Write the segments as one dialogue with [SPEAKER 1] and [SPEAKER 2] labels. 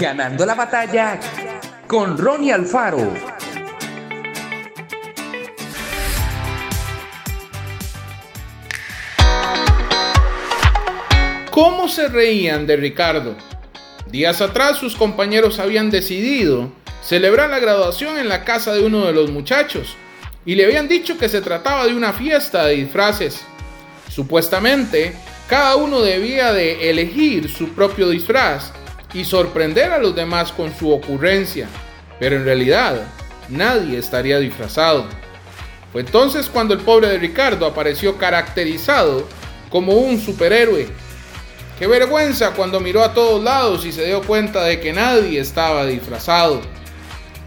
[SPEAKER 1] Ganando la batalla con Ronnie Alfaro.
[SPEAKER 2] ¿Cómo se reían de Ricardo? Días atrás sus compañeros habían decidido celebrar la graduación en la casa de uno de los muchachos y le habían dicho que se trataba de una fiesta de disfraces. Supuestamente, cada uno debía de elegir su propio disfraz y sorprender a los demás con su ocurrencia, pero en realidad nadie estaría disfrazado. Fue entonces cuando el pobre de Ricardo apareció caracterizado como un superhéroe. Qué vergüenza cuando miró a todos lados y se dio cuenta de que nadie estaba disfrazado.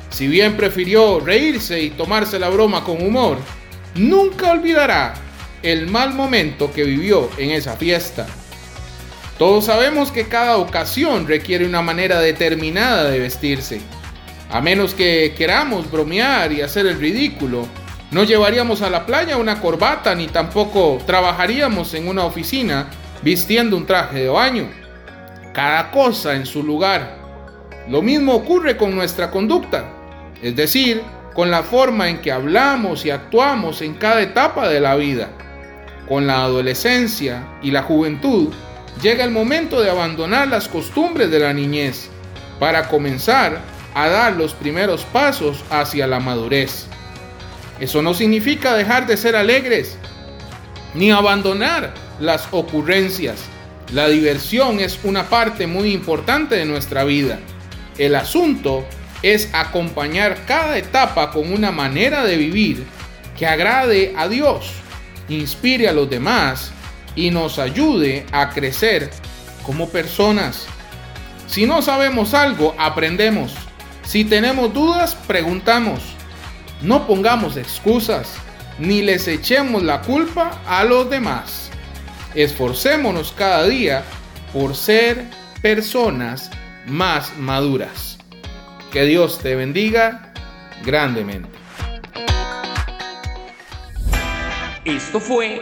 [SPEAKER 2] Si bien prefirió reírse y tomarse la broma con humor, nunca olvidará el mal momento que vivió en esa fiesta. Todos sabemos que cada ocasión requiere una manera determinada de vestirse. A menos que queramos bromear y hacer el ridículo, no llevaríamos a la playa una corbata ni tampoco trabajaríamos en una oficina vistiendo un traje de baño. Cada cosa en su lugar. Lo mismo ocurre con nuestra conducta, es decir, con la forma en que hablamos y actuamos en cada etapa de la vida. Con la adolescencia y la juventud, llega el momento de abandonar las costumbres de la niñez para comenzar a dar los primeros pasos hacia la madurez. Eso no significa dejar de ser alegres ni abandonar las ocurrencias. La diversión es una parte muy importante de nuestra vida. El asunto es acompañar cada etapa con una manera de vivir que agrade a Dios, inspire a los demás y nos ayude a crecer como personas. Si no sabemos algo, aprendemos. Si tenemos dudas, preguntamos. No pongamos excusas, ni les echemos la culpa a los demás. Esforcémonos cada día por ser personas más maduras. Que Dios te bendiga grandemente.
[SPEAKER 1] Esto fue